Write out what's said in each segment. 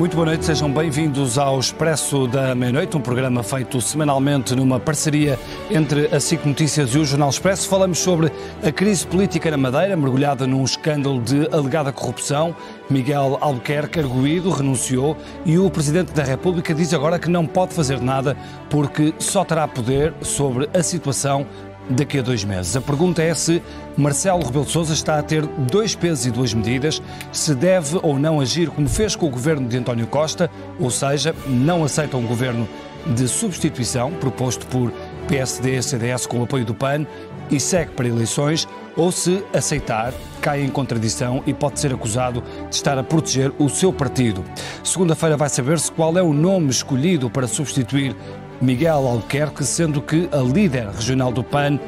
Muito boa noite, sejam bem-vindos ao Expresso da Meia-Noite, um programa feito semanalmente numa parceria entre a SIC Notícias e o Jornal Expresso. Falamos sobre a crise política na Madeira, mergulhada num escândalo de alegada corrupção. Miguel Albuquerque, arguído, renunciou e o Presidente da República diz agora que não pode fazer nada porque só terá poder sobre a situação daqui a dois meses. A pergunta é se Marcelo Rebelo de Sousa está a ter dois pesos e duas medidas, se deve ou não agir como fez com o governo de António Costa, ou seja, não aceita um governo de substituição proposto por PSD e CDS com o apoio do PAN e segue para eleições, ou se aceitar, cai em contradição e pode ser acusado de estar a proteger o seu partido. Segunda-feira vai saber-se qual é o nome escolhido para substituir Miguel Albuquerque, sendo que a líder regional do PAN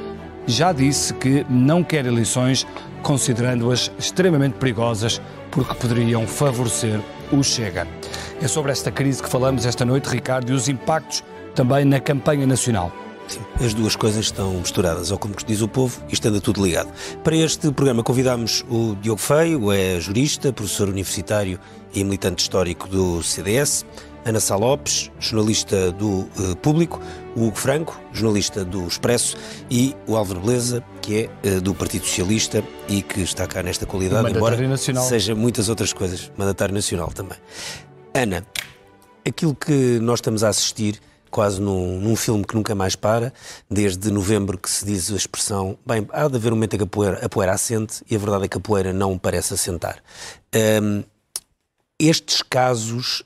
já disse que não quer eleições, considerando-as extremamente perigosas porque poderiam favorecer o Chega. É sobre esta crise que falamos esta noite, Ricardo, e os impactos também na campanha nacional. As duas coisas estão misturadas, ou como diz o povo, isto anda tudo ligado. Para este programa convidámos o Diogo Feio, é jurista, professor universitário e militante histórico do CDS, Ana Sá Lopes, jornalista do uh, Público, o Hugo Franco, jornalista do Expresso, e o Álvaro Beleza, que é uh, do Partido Socialista e que está cá nesta qualidade, embora nacional. seja muitas outras coisas, mandatário nacional também. Ana, aquilo que nós estamos a assistir quase num, num, filme que nunca mais para, desde novembro que se diz a expressão, bem, há de haver um momento em que a poeira, a poeira assente e a verdade é que a poeira não parece assentar. Um, estes casos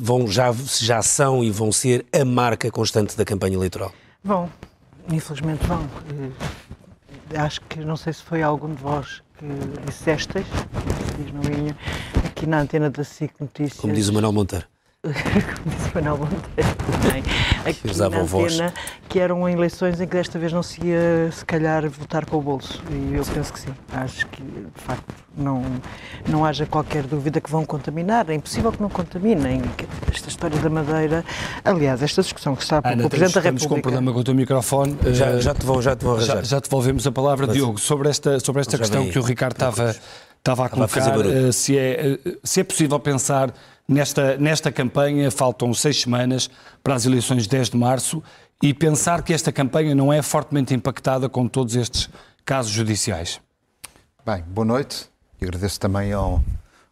vão, já, já são e vão ser a marca constante da campanha eleitoral? Vão, infelizmente vão. Acho que, não sei se foi algum de vós que dissestes, diz linha, aqui na antena da SIC Notícias. Como diz o Manuel Monteiro. Como disse o Manuel Monteiro também, aqui na antena, voz. que eram eleições em que desta vez não se ia, se calhar, votar com o bolso. E eu sim. penso que sim. Acho que, de facto, não, não haja qualquer dúvida que vão contaminar. É impossível que não contaminem. Esta história da Madeira, aliás, esta discussão que está Ana, o Presidente da República... Estamos com um problema com o teu microfone. Já, já, te, vou, já te vou já, já te devolvemos a palavra, Mas, Diogo, sobre esta, sobre esta questão que o Ricardo estava, estava a colocar, a se, é, se é possível pensar Nesta, nesta campanha faltam seis semanas para as eleições de 10 de março e pensar que esta campanha não é fortemente impactada com todos estes casos judiciais. Bem, boa noite e agradeço também ao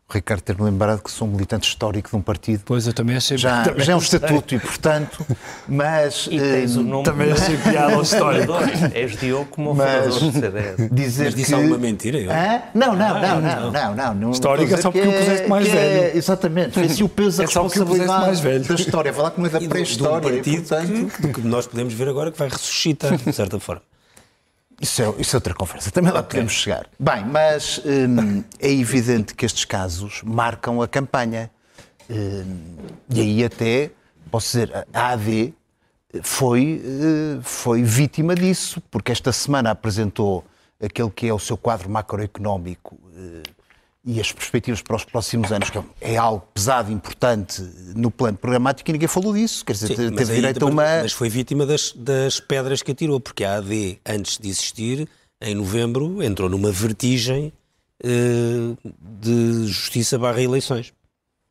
Ricardo ter-me lembrado que sou um militante histórico de um partido. Pois, eu também achei Já, também já é um estatuto e, portanto, mas... E tens o nome também achei piada ao histórico. És Diogo como fundador do CDS. Dizer mas disse que... alguma mentira? Eu? Ah? Não, não, não, não, não, não, não. Histórico é só porque o puseste mais velho. É, exatamente, foi assim o peso da é responsabilidade mais velho. da história. Falar que não é da pré-história. um partido portanto... que, que nós podemos ver agora que vai ressuscitar, de certa forma. Isso é, isso é outra conversa, também lá okay. podemos chegar. Bem, mas hum, é evidente que estes casos marcam a campanha. Hum, e aí até, posso dizer, a AD foi, hum, foi vítima disso, porque esta semana apresentou aquele que é o seu quadro macroeconómico hum, e as perspectivas para os próximos anos, que é algo pesado, importante no plano programático, e ninguém falou disso. Quer dizer, Sim, teve direito a uma. Mas foi vítima das, das pedras que atirou, porque a AD, antes de existir, em novembro, entrou numa vertigem uh, de justiça barra eleições.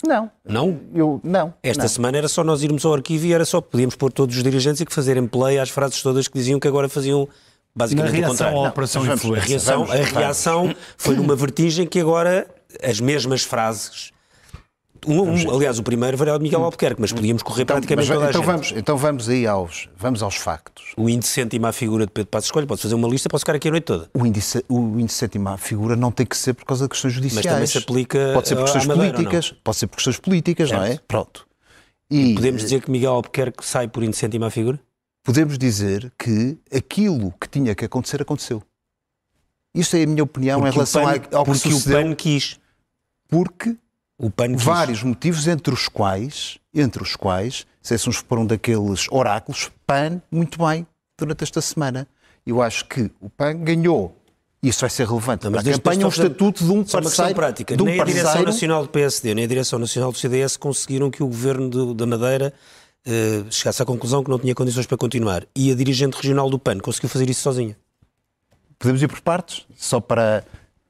Não. Não? Eu, não. Esta não. semana era só nós irmos ao arquivo e era só podíamos pôr todos os dirigentes e que fazerem play às frases todas que diziam que agora faziam basicamente Na reação contrário. à Operação não. A reação, a reação foi numa vertigem que agora as mesmas frases Um, um, aliás, o primeiro era o de Miguel Albuquerque, mas podíamos correr então, praticamente mas, toda então vamos. Então vamos aí aos, vamos aos factos. O índice cêntimo à figura de Pedro Passos Escolha, pode fazer uma lista, posso ficar aqui a noite toda. O índice, o índice cêntimo à figura não tem que ser por causa de questões judiciais. Mas também se aplica Pode ser por questões políticas, pode ser por questões políticas, certo. não é? Pronto. E, e podemos dizer que Miguel Albuquerque sai por índice cêntimo à figura? Podemos dizer que aquilo que tinha que acontecer, aconteceu. Isto é a minha opinião porque em relação PAN, ao que porque sucedeu. Porque o PAN quis. Porque o PAN quis. vários motivos, entre os quais, entre os quais, se esses for um daqueles oráculos, PAN, muito bem, durante esta semana. Eu acho que o PAN ganhou isso vai ser relevante. Mas a campanha é o estatuto de um parceiro. Prática. De um nem parceiro... a Direção Nacional do PSD, nem a Direção Nacional do CDS conseguiram que o governo de, da Madeira uh, chegasse à conclusão que não tinha condições para continuar. E a dirigente regional do PAN conseguiu fazer isso sozinha. Podemos ir por partes? Só para.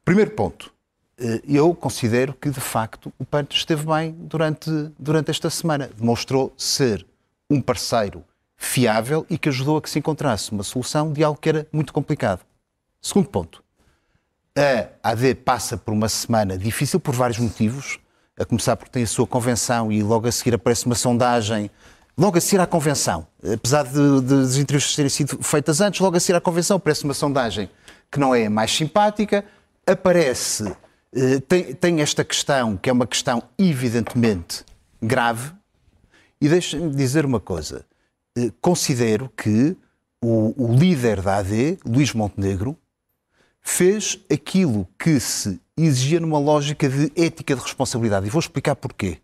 Primeiro ponto. Eh, eu considero que, de facto, o PAN esteve bem durante, durante esta semana. Demonstrou ser um parceiro fiável e que ajudou a que se encontrasse uma solução de algo que era muito complicado. Segundo ponto. A AD passa por uma semana difícil por vários motivos, a começar porque tem a sua convenção e logo a seguir aparece uma sondagem, logo a seguir à convenção, apesar de, de, as entrevistas terem sido feitas antes, logo a seguir à convenção aparece uma sondagem que não é mais simpática, aparece, eh, tem, tem esta questão, que é uma questão evidentemente grave, e deixem-me dizer uma coisa, eh, considero que o, o líder da AD, Luís Montenegro, fez aquilo que se exigia numa lógica de ética de responsabilidade. E vou explicar porquê.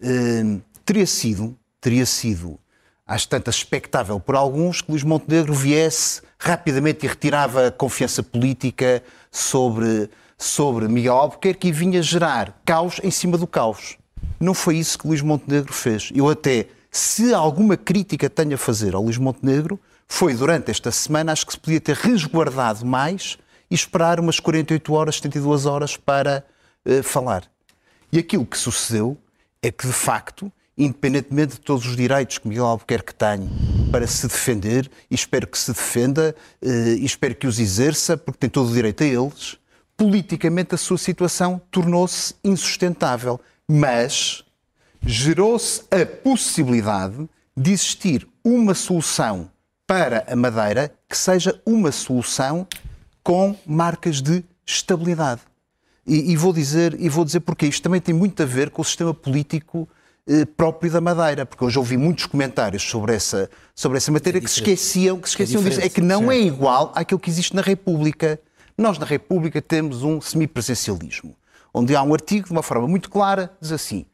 Uh, teria sido, teria sido, às tantas, expectável por alguns que Luís Montenegro viesse rapidamente e retirava a confiança política sobre, sobre Miguel Albuquerque e vinha gerar caos em cima do caos. Não foi isso que Luís Montenegro fez. Eu até, se alguma crítica tenho a fazer ao Luís Montenegro, foi durante esta semana, acho que se podia ter resguardado mais e esperar umas 48 horas, 72 horas para uh, falar. E aquilo que sucedeu é que, de facto, independentemente de todos os direitos que Miguel Albuquerque tem para se defender, e espero que se defenda, uh, e espero que os exerça, porque tem todo o direito a eles, politicamente a sua situação tornou-se insustentável. Mas gerou-se a possibilidade de existir uma solução para a Madeira que seja uma solução com marcas de estabilidade. E, e, vou dizer e vou dizer porque isto também tem muito a ver com o sistema político eh, próprio da Madeira, porque hoje ouvi muitos comentários sobre essa sobre essa matéria é que se esqueciam que se esqueciam é disso é que não sim. é igual àquilo que existe na República. Nós na República temos um semipresencialismo, onde há um artigo de uma forma muito clara diz assim: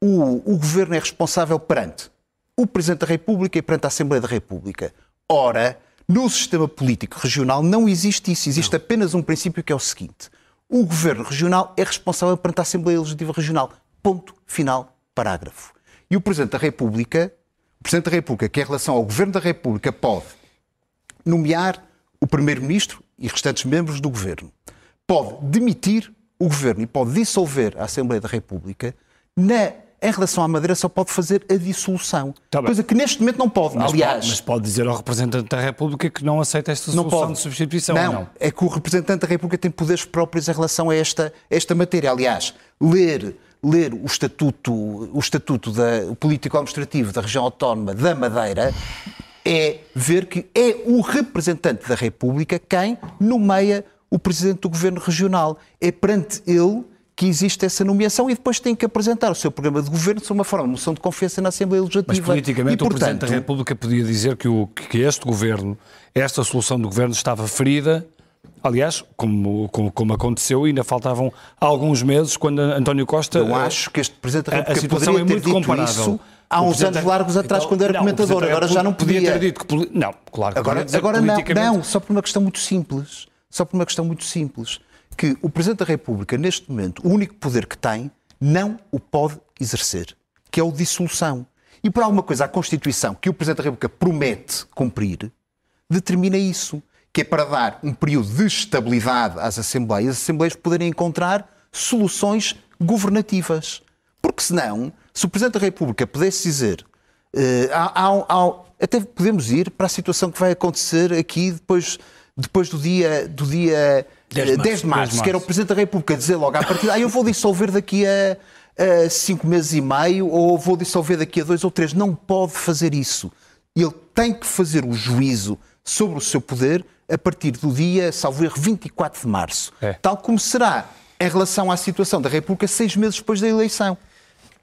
o, o governo é responsável perante o Presidente da República e perante a Assembleia da República. Ora, no sistema político regional não existe isso. Existe não. apenas um princípio que é o seguinte: o governo regional é responsável perante a Assembleia Legislativa Regional. Ponto final, parágrafo. E o Presidente da República, o Presidente da República, que em relação ao Governo da República pode nomear o Primeiro-Ministro e restantes membros do Governo, pode demitir o Governo e pode dissolver a Assembleia da República na em relação à Madeira só pode fazer a dissolução. Tá coisa que neste momento não pode. Mas Aliás, pode, mas pode dizer ao representante da República que não aceita esta solução pode. de substituição. Não, não, é que o representante da República tem poderes próprios em relação a esta, esta matéria. Aliás, ler ler o estatuto, o estatuto da, político-administrativo da região autónoma da Madeira é ver que é o representante da República quem nomeia o presidente do governo regional. É perante ele que existe essa nomeação e depois tem que apresentar o seu programa de governo sob uma forma de moção de confiança na Assembleia Legislativa. Mas politicamente e, portanto, o Presidente da República podia dizer que, o, que este governo, esta solução do governo estava ferida Aliás, como, como, como, aconteceu, ainda faltavam alguns meses quando António Costa. Eu acho que este Presidente da República a, a situação poderia é muito ter dito comparável. isso há uns anos largos atrás, então, quando era não, comentador. Agora já não podia. podia ter dito que. Não, claro. Agora, agora não, não, só por uma questão muito simples. Só por uma questão muito simples que o Presidente da República, neste momento, o único poder que tem, não o pode exercer, que é o de dissolução. E por alguma coisa, a Constituição que o Presidente da República promete cumprir, determina isso, que é para dar um período de estabilidade às Assembleias, as Assembleias poderem encontrar soluções governativas. Porque senão, se o Presidente da República pudesse dizer, uh, até podemos ir para a situação que vai acontecer aqui depois, depois do dia, do dia 10 de março, 10 de março que era o Presidente da República dizer logo à partida, ah, eu vou dissolver daqui a, a cinco meses e meio ou vou dissolver daqui a dois ou três. Não pode fazer isso. Ele tem que fazer o juízo sobre o seu poder a partir do dia, salvo erro, 24 de março. É. Tal como será em relação à situação da República seis meses depois da eleição.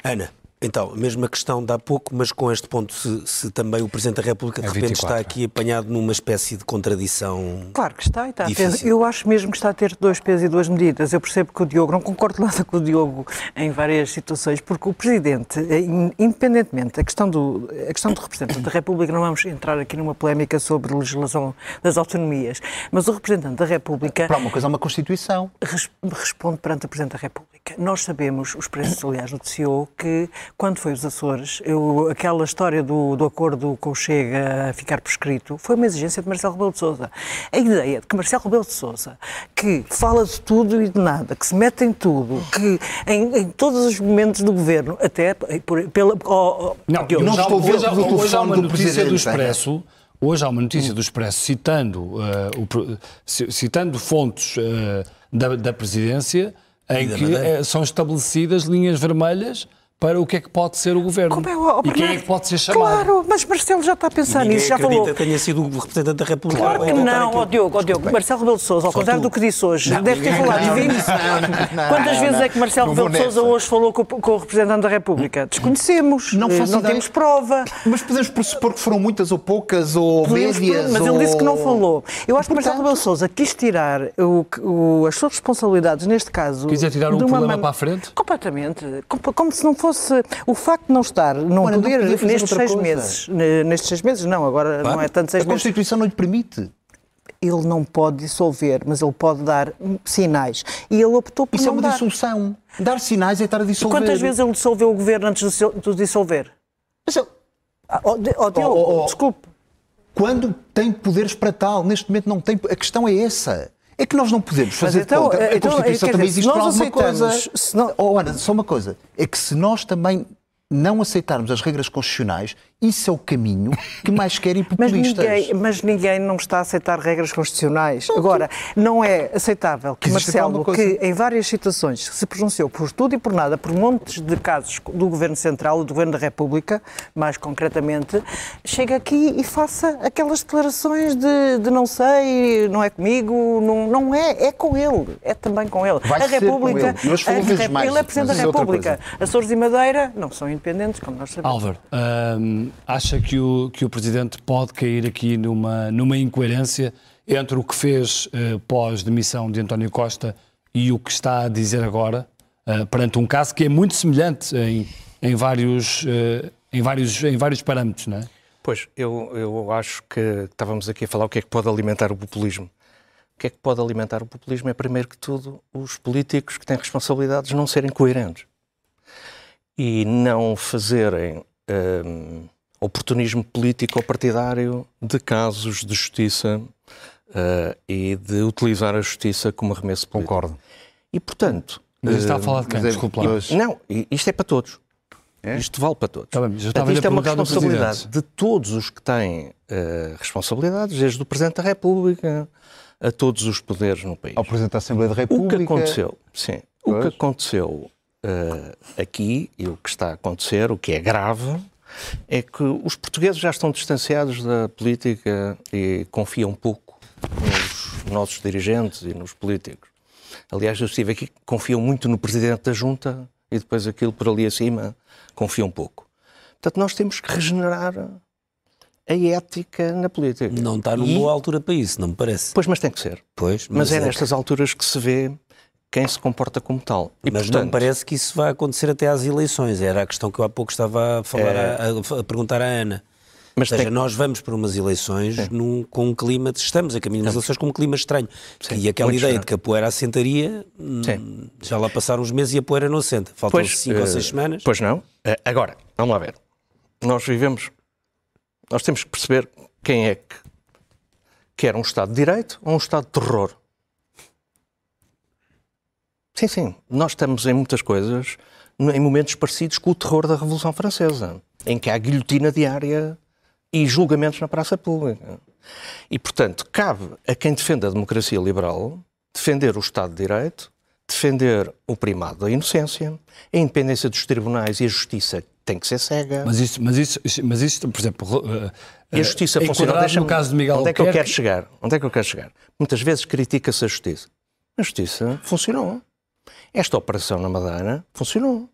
Ana, então, a mesma questão de há pouco, mas com este ponto, se, se também o Presidente da República de é repente 24. está aqui apanhado numa espécie de contradição. Claro que está, está Eu acho mesmo que está a ter dois pesos e duas medidas. Eu percebo que o Diogo, não concordo nada com o Diogo em várias situações, porque o Presidente, eh, independentemente, a questão do, a questão do representante da República, não vamos entrar aqui numa polémica sobre legislação das autonomias, mas o representante da República. Para uma coisa, é uma Constituição. Responde perante o Presidente da República. Nós sabemos, os preços, aliás, noticiou que quando foi os Açores, eu, aquela história do, do acordo com o Chega a ficar prescrito foi uma exigência de Marcelo Rebelo de Sousa. A ideia de que Marcelo Rebelo de Sousa, que fala de tudo e de nada, que se mete em tudo, que em, em todos os momentos do governo, até por, pela. Oh, oh, não, eu não estou hoje, hoje, hoje há uma notícia do Expresso. Hoje há uma notícia do Expresso citando, uh, o, citando fontes uh, da, da presidência em que uh, são estabelecidas linhas vermelhas para o que é que pode ser o governo. Como é, oh, e quem é que pode ser chamado. Claro, mas Marcelo já está a pensar nisso, já falou. que tenha sido o representante da República. Claro que não, ó oh, Diogo, oh, Diogo. Marcelo Rebelo de Sousa, ao contrário do que disse hoje, não, deve ter falado de 20. Quantas vezes é que Marcelo Rebelo de Sousa hoje falou com, com, o representante da República? Desconhecemos, não, eh, não temos prova. Mas podemos pressupor que foram muitas ou poucas, ou podemos, médias, Mas ou... ele disse que não falou. Eu acho que Marcelo Rebelo de Sousa quis tirar o, o, as suas responsabilidades, neste caso... Quiser tirar um problema man... para a frente? Completamente. Como, como se não fosse... O facto de não estar, não Ora, poder, não nestes seis coisa. meses, nestes seis meses, não, agora claro. não é tanto seis a meses. A Constituição não lhe permite. Ele não pode dissolver, mas ele pode dar sinais. E ele optou por Isso não é uma dar. dissolução. Dar sinais é estar a dissolver. E quantas vezes ele dissolveu o governo antes de dissolver? Mas ele... Ah, oh, oh, oh, oh, desculpe. Quando tem poderes para tal, neste momento não tem. A questão é essa. É que nós não podemos fazer então, conta. A então, Constituição também dizer, existe para alguma coisa. Não... Oh, Ana, só uma coisa. É que se nós também não aceitarmos as regras constitucionais, isso é o caminho que mais querem populistas. Mas ninguém, mas ninguém não está a aceitar regras constitucionais. Não, Agora, não é aceitável que Marcelo, que em várias situações se pronunciou por tudo e por nada, por montes de casos do Governo Central, do Governo da República, mais concretamente, chegue aqui e faça aquelas declarações de, de não sei, não é comigo, não, não é, é com ele, é também com ele. Vai a República, ele. A, mais, ele é Presidente da é República. Açores e Madeira não são independentes, como nós sabemos. Álvaro, hum, acha que o, que o Presidente pode cair aqui numa, numa incoerência entre o que fez uh, pós-demissão de António Costa e o que está a dizer agora, uh, perante um caso que é muito semelhante em, em, vários, uh, em, vários, em vários parâmetros, não é? Pois, eu, eu acho que estávamos aqui a falar o que é que pode alimentar o populismo. O que é que pode alimentar o populismo é, primeiro que tudo, os políticos que têm responsabilidades não serem coerentes e não fazerem um, oportunismo político ou partidário de casos de justiça uh, e de utilizar a justiça como arremesso político. Concordo. E, portanto... Mas está a falar de quem? É Desculpa lá. Não, isto é para todos. É? Isto vale para todos. Tá bem, Portanto, isto é uma responsabilidade de todos os que têm uh, responsabilidades, desde o Presidente da República a todos os poderes no país. Ao Presidente da Assembleia da República. O que aconteceu, sim, pois. o que aconteceu uh, aqui e o que está a acontecer, o que é grave, é que os portugueses já estão distanciados da política e confiam pouco nos nossos dirigentes e nos políticos. Aliás, eu estive aqui, confiam muito no Presidente da Junta e depois aquilo por ali acima confiam pouco. Portanto, nós temos que regenerar a ética na política. Não está numa e... boa altura para isso, não me parece. Pois, mas tem que ser. Pois, mas, mas é, é nestas alturas que se vê quem se comporta como tal. E, Mas portanto, não parece que isso vai acontecer até às eleições. Era a questão que eu há pouco estava a, falar, é... a, a, perguntar à Ana. Mas Ou seja, tem... nós vamos para umas eleições num, com um clima, de, estamos a caminho das eleições com um clima estranho. Sim, e aquela ideia estranho. de que a poeira assentaria, hum, já lá passaram uns meses e a poeira não assenta. Faltam pois, cinco uh, ou seis eh, semanas. Pois não. Uh, agora, vamos lá ver. Nós vivemos, nós temos que perceber quem é que quer um Estado de Direito ou um Estado de terror. Sim, sim. Nós estamos em muitas coisas em momentos parecidos com o terror da Revolução Francesa, em que há guilhotina diária e julgamentos na praça pública. E, portanto, cabe a quem defende a democracia liberal defender o Estado de Direito, defender o primado da inocência, a independência dos tribunais e a justiça tem que ser cega. Mas isso, mas isso, mas isso por exemplo, uh, e a justiça funciona. No caso de Miguel Onde é que eu quero chegar? Onde é que eu quero chegar? Muitas vezes critica-se a justiça. A justiça funcionou. Esta operação na Madeira funcionou.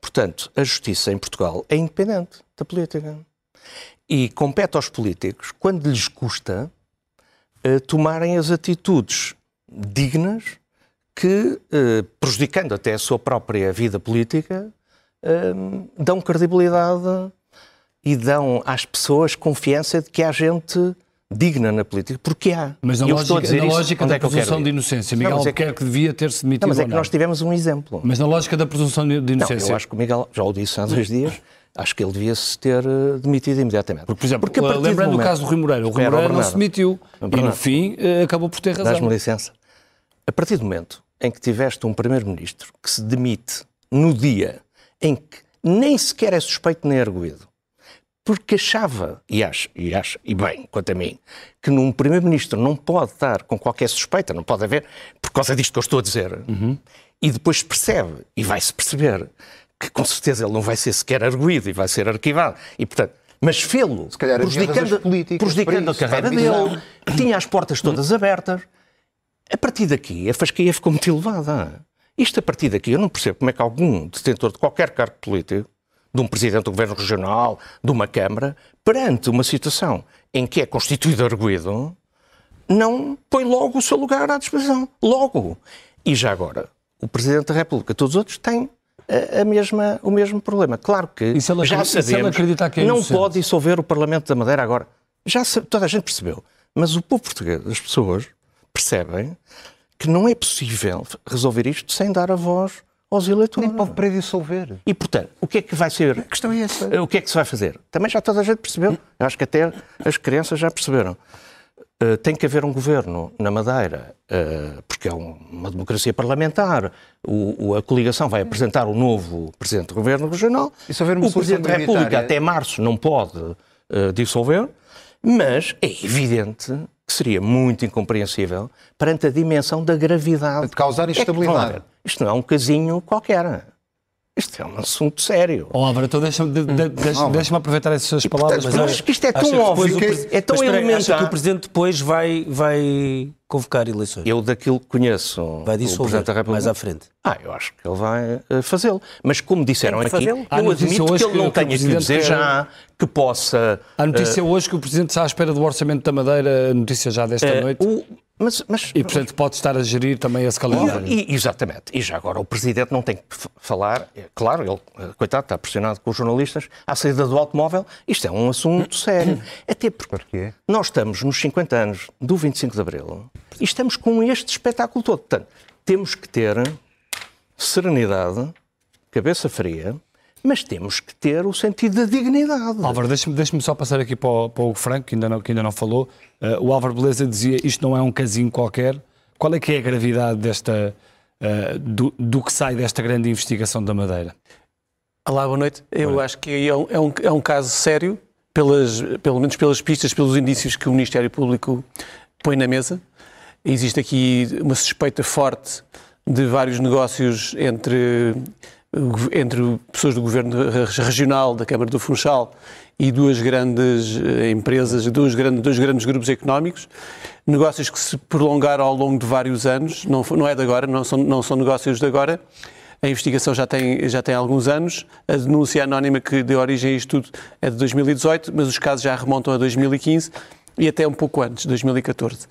Portanto, a justiça em Portugal é independente da política. E compete aos políticos, quando lhes custa, uh, tomarem as atitudes dignas que, uh, prejudicando até a sua própria vida política, uh, dão credibilidade e dão às pessoas confiança de que há gente digna na política, porque há. Mas na lógica, na lógica da é presunção de inocência, Miguel não, é que... devia ter-se demitido não, mas é que nós tivemos um exemplo. Mas na lógica da presunção de inocência... Não, eu acho que o Miguel, já o disse há dois dias, acho que ele devia-se ter eh, demitido imediatamente. Porque, por exemplo, Porque lembrando do, do caso do Rui Moreira, o Rui Moreira não se demitiu e, no fim, eh, acabou por ter razão. Dás-me licença. A partir do momento em que tiveste um primeiro-ministro que se demite no dia em que nem sequer é suspeito nem arguído, porque achava, e acho, e acho, e bem, quanto a mim, que num primeiro-ministro não pode estar com qualquer suspeita, não pode haver, por causa disto que eu estou a dizer, uhum. e depois percebe, e vai-se perceber, que com certeza ele não vai ser sequer arguído e vai ser arquivado, e portanto, mas fê-lo, prejudicando, prejudicando a carreira dele, tinha as portas todas abertas, a partir daqui a fasquia ficou muito elevada. Isto a partir daqui, eu não percebo como é que algum detentor de qualquer cargo político de um presidente do governo regional, de uma Câmara, perante uma situação em que é constituído arguído, não põe logo o seu lugar à disposição. Logo. E já agora, o Presidente da República, todos os outros têm a, a mesma, o mesmo problema. Claro que já sabemos, que é não pode dissolver o Parlamento da Madeira agora. Já toda a gente percebeu. Mas o povo português, as pessoas, percebem que não é possível resolver isto sem dar a voz aos eleitores. Nem pode predissolver. E, portanto, o que é que vai ser? A questão é essa. O que é que se vai fazer? Também já toda a gente percebeu. Eu acho que até as crianças já perceberam. Uh, tem que haver um governo na Madeira, uh, porque é um, uma democracia parlamentar. O, o, a coligação vai apresentar o novo presidente do governo regional. E se houver uma o presidente da República até março não pode uh, dissolver, mas é evidente que seria muito incompreensível perante a dimensão da gravidade. De causar instabilidade. É que, isto não é um casinho qualquer. Isto é um assunto sério. Oh, Álvaro, então deixa-me de, de, deixa, deixa aproveitar essas palavras. Portanto, mas acho que isto é tão óbvio, que, é tão elementar. Acha que o Presidente depois vai, vai convocar eleições? Eu daquilo que conheço vai dissolver, o Presidente da República. mais à frente. Ah, eu acho que ele vai eh, fazê-lo. Mas como disseram aqui, eu ah, admito que ele não tenha que dizer já que possa... A notícia uh, hoje que o Presidente está à espera do Orçamento da Madeira, a notícia já desta uh, noite... O, mas, mas, e, portanto, pode estar a gerir também esse calendário. E, exatamente. E já agora o Presidente não tem que falar, é, claro, ele, coitado, está pressionado com os jornalistas, à saída do automóvel. Isto é um assunto sério. Até porque nós estamos nos 50 anos do 25 de Abril e estamos com este espetáculo todo. Portanto, temos que ter serenidade, cabeça fria, mas temos que ter o sentido da dignidade. Álvaro, deixa-me deixa só passar aqui para o, para o Franco, que ainda não, que ainda não falou. Uh, o Álvaro Beleza dizia isto não é um casinho qualquer. Qual é que é a gravidade desta, uh, do, do, que sai desta grande investigação da Madeira? Olá, boa noite. Eu acho que é um, é um, é um caso sério, pelas, pelo menos pelas pistas, pelos indícios que o Ministério Público põe na mesa. Existe aqui uma suspeita forte de vários negócios entre entre pessoas do governo regional da Câmara do Funchal e duas grandes eh, empresas, dois grandes, dois grandes grupos económicos, negócios que se prolongaram ao longo de vários anos, não, não é de agora, não são, não são negócios de agora, a investigação já tem, já tem alguns anos, a denúncia anónima que deu origem a isto tudo é de 2018, mas os casos já remontam a 2015 e até um pouco antes, 2014.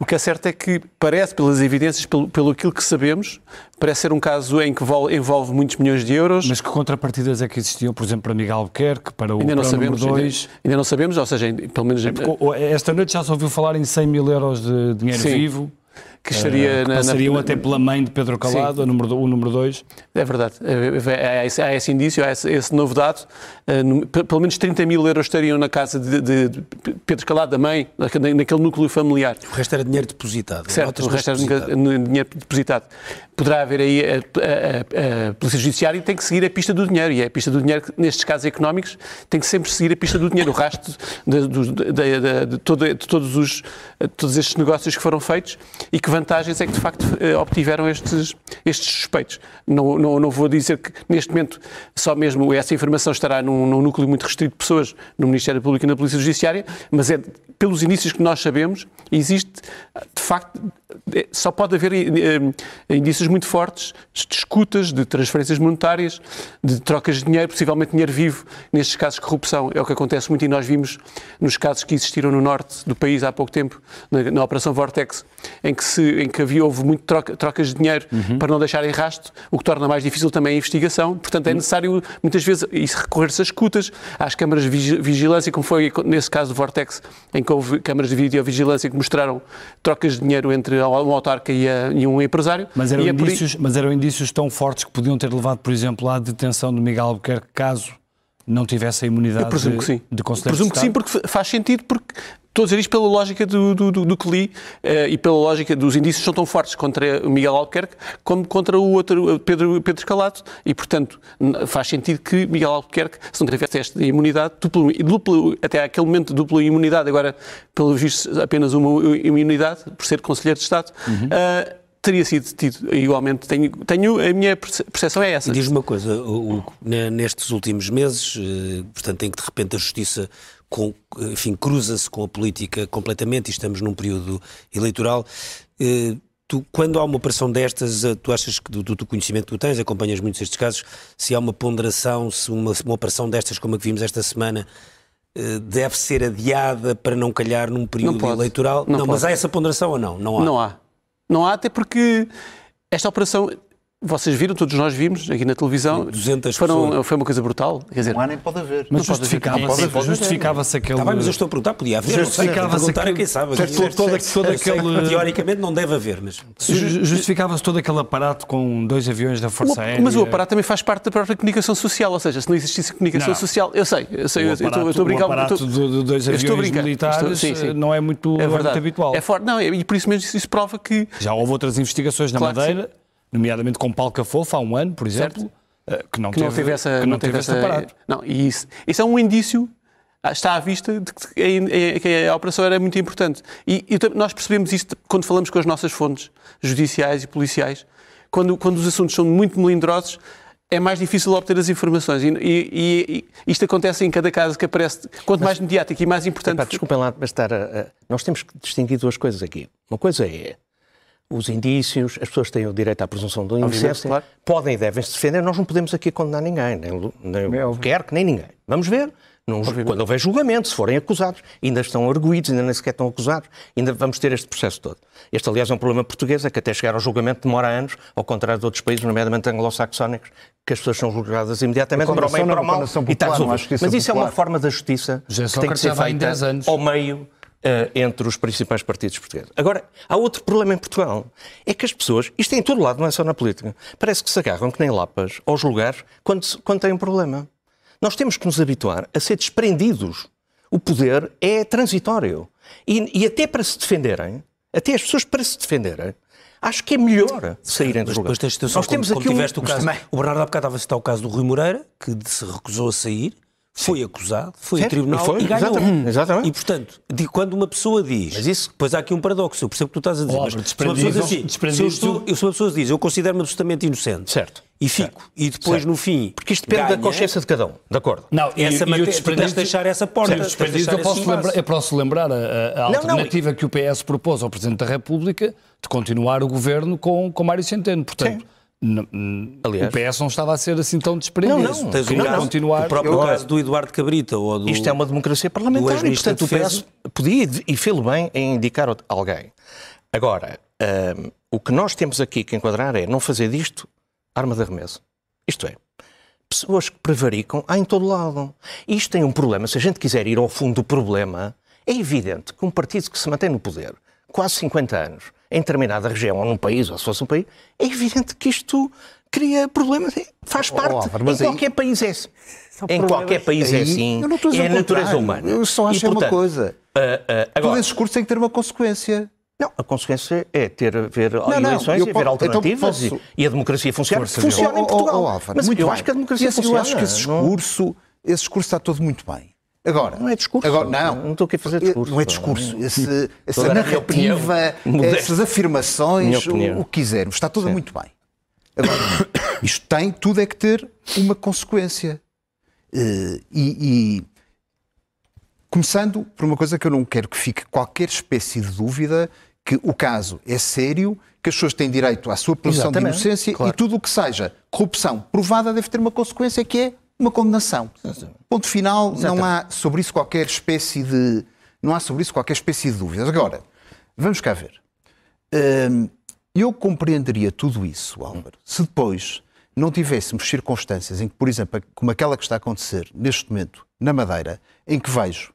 O que é certo é que parece, pelas evidências, pelo, pelo aquilo que sabemos, parece ser um caso em que envolve muitos milhões de euros. Mas que contrapartidas é que existiam, por exemplo, para Miguel Albuquerque, para o, ainda não sabemos, número 2? Ainda, ainda, não sabemos, ou seja, pelo menos... É esta noite já se ouviu falar em 100 mil euros de dinheiro Sim. vivo que estaria uh, na, passariam na... até pela mãe de Pedro Calado, o número, o número 2. É verdade. Há esse, há esse indício, há esse, esse novo dado. Uh, pelo menos 30 mil euros estariam na casa de, de, de Pedro Calado, da mãe, naquele núcleo familiar. O resto era dinheiro depositado. Certo, o resto era dinheiro depositado poderá haver aí a, a, a, Polícia Judiciária tem que seguir a pista do dinheiro. E é a pista do dinheiro, nestes casos económicos, tem que sempre seguir a pista do dinheiro, o rastro de, de, de, de, de todos, os, todos estes negócios que foram feitos e que vantagens é que de facto eh, obtiveram estes, estes suspeitos. Não, não, não vou dizer que neste momento só mesmo essa informação estará num, num núcleo muito restrito de pessoas no Ministério Público e na Polícia Judiciária, mas é pelos indícios que nós sabemos, existe de facto é, só pode haver eh, indícios muito fortes de escutas, de transferências monetárias, de trocas de dinheiro, possivelmente dinheiro vivo, nestes casos de corrupção. É o que acontece muito e nós vimos nos casos que existiram no norte do país há pouco tempo, na, na Operação Vortex, em que, se, em que havia, houve muito troca, trocas de dinheiro uhum. para não deixarem rasto, o que torna mais difícil também a investigação. Portanto, é necessário, muitas vezes, recorrer-se às escutas, às câmaras de vigilância, como foi nesse caso do Vortex, em que houve câmaras de videovigilância que mostraram trocas de dinheiro entre um autarca e, a, e um empresário. Mas eram, indícios, mas eram indícios tão fortes que podiam ter levado, por exemplo, à detenção de Miguel Albuquerque caso não tivesse a imunidade Eu presumo de, que sim. de Conselheiro Presumo que sim, porque faz sentido, porque Estou a dizer isto pela lógica do, do, do, do que li uh, e pela lógica dos indícios são tão fortes contra o Miguel Albuquerque como contra o outro Pedro, Pedro Escalato e, portanto, faz sentido que Miguel Albuquerque, se não tivesse de imunidade, duplo, duplo, até aquele momento dupla imunidade, agora, pelo visto, apenas uma imunidade, por ser Conselheiro de Estado, uhum. uh, teria sido detido igualmente. Tenho, tenho, a minha percepção é essa. Diz-me uma coisa, o, o, nestes últimos meses, eh, portanto, em que de repente a Justiça com, enfim, cruza-se com a política completamente e estamos num período eleitoral. Eh, tu, quando há uma operação destas, eh, tu achas que do, do, conhecimento que tu tens, acompanhas muitos estes casos, se há uma ponderação, se uma, uma operação destas como a que vimos esta semana deve ser adiada para não calhar num período não eleitoral? Não, não mas há essa ponderação ou não? Não há. Não há. Não há, até porque esta operação vocês viram, todos nós vimos aqui na televisão. 200 foram, pessoas. Foi uma coisa brutal. Quer dizer, não há nem pode haver. Mas justificava-se justificava aquele. Tá bem, mas eu estou a perguntar, podia haver. Justificava-se aquele... quem sabe. Certo, todo, todo, todo aquele... Teoricamente não deve haver, mas. Justificava-se todo aquele aparato com dois aviões da Força Aérea. Mas o aparato também faz parte da própria comunicação social, ou seja, se não existisse comunicação não. social, eu sei, eu sei, o aparato, eu estou a brincar. O aparato de dois aviões militares sim, sim. não é muito, é muito habitual. É forte, não, e por isso mesmo isso prova que. Já houve outras investigações na Madeira nomeadamente com Paulo Cafofo, há um ano, por exemplo, certo. Eh, que não, que teve, não teve essa, que não, não teve, essa, aparato. Não, e isso, isso é um indício ah, está à vista de que a, operação era muito importante. E, e, nós percebemos isto quando falamos com as nossas fontes judiciais e policiais. Quando, quando os assuntos são muito melindrosos, é mais difícil obter as informações. E, e, e, isto acontece em cada caso que aparece. Quanto mais mediático e mais importante. Epá, desculpem lá, mas estar a, a, nós temos que distinguir duas coisas aqui. Uma coisa é os indícios, as pessoas têm o direito à presunção de inocência, claro. podem e devem se defender, nós não podemos aqui condenar ninguém, nem, nem o quer que nem ninguém. Vamos ver, num, quando houver julgamento, se forem acusados, ainda estão arguídos, ainda nem sequer estão acusados, ainda vamos ter este processo todo. Este, aliás, é um problema português, é que até chegar ao julgamento demora anos, ao contrário de outros países, nomeadamente anglo-saxónicos, que as pessoas são julgadas imediatamente para o bem e para o mal. E está Mas isso é uma forma da justiça que tem que ser feita ao meio entre os principais partidos portugueses. Agora, há outro problema em Portugal. É que as pessoas, isto é em todo lado, não é só na política, parece que se agarram que nem lapas aos lugares quando, quando têm um problema. Nós temos que nos habituar a ser desprendidos. O poder é transitório. E, e até para se defenderem, até as pessoas para se defenderem, acho que é melhor saírem dos lugares. Nós temos como, aqui como um... o caso, o Bernardo há bocado estava a citar o caso do Rui Moreira, que se recusou a sair, foi acusado, foi certo, a tribunal foi, e ganhou. Exatamente, exatamente. E, portanto, de, quando uma pessoa diz... Mas isso... Depois há aqui um paradoxo, eu percebo o que tu estás a dizer, oh, mas se uma pessoa diz assim, se, eu estou, se uma pessoa diz, eu considero-me absolutamente inocente, certo. e fico, certo. e depois certo. no fim... Porque isto depende ganha, da consciência de cada um, de acordo? Não, e, essa e matéria, tu tens de deixar essa porta. Certo. Eu, posso lembrar, eu posso lembrar a, a alternativa não, que o PS propôs ao Presidente da República de continuar o governo com, com Mário Centeno, portanto... Sim. Não, Aliás, o PS não estava a ser assim tão desprendido. Não, não. Tens o, caso, continuar. o próprio eu, caso do Eduardo Cabrita ou do. Isto é uma democracia parlamentar e, portanto, o PS podia e fez bem em indicar alguém. Agora, um, o que nós temos aqui que enquadrar é não fazer disto arma de arremesso. Isto é, pessoas que prevaricam há em todo lado. Isto tem um problema. Se a gente quiser ir ao fundo do problema, é evidente que um partido que se mantém no poder quase 50 anos em determinada região ou num país, ou se fosse um país, é evidente que isto cria problemas. Faz parte. Oh, em qualquer aí... país é assim. Em qualquer país é assim. É a natureza humana. Eu só acho e, portanto, uma coisa. Uh, uh, agora, Todo esse discurso tem que ter uma consequência. Não, a consequência é ter ver não, eleições não, e haver alternativas então posso... e, e, a democracia funciona. Força funciona em Portugal. Oh, oh, Mas muito eu bem. acho que a democracia esse, funciona. Eu acho que esse discurso, não... esse discurso está todo muito bem. Agora, não é discurso. Agora, não, não estou aqui a fazer discurso. Não é discurso. Esse, essa narrativa, essas afirmações, o, o, que quisermos, está tudo Sim. muito bem. Agora, isto tem, tudo é que ter uma consequência. Uh, e, e, começando por uma coisa que eu não quero que fique qualquer espécie de dúvida, que o caso é sério, que as pessoas têm direito à sua presunção de inocência claro. e tudo o que seja corrupção provada deve ter uma consequência que é uma condenação. Ponto final, não há sobre isso qualquer espécie de não há sobre isso qualquer espécie de dúvidas. Agora, vamos cá ver. Hum, eu compreenderia tudo isso, Álvaro, se depois não tivéssemos circunstâncias em que, por exemplo, como aquela que está a acontecer neste momento na Madeira, em que vejo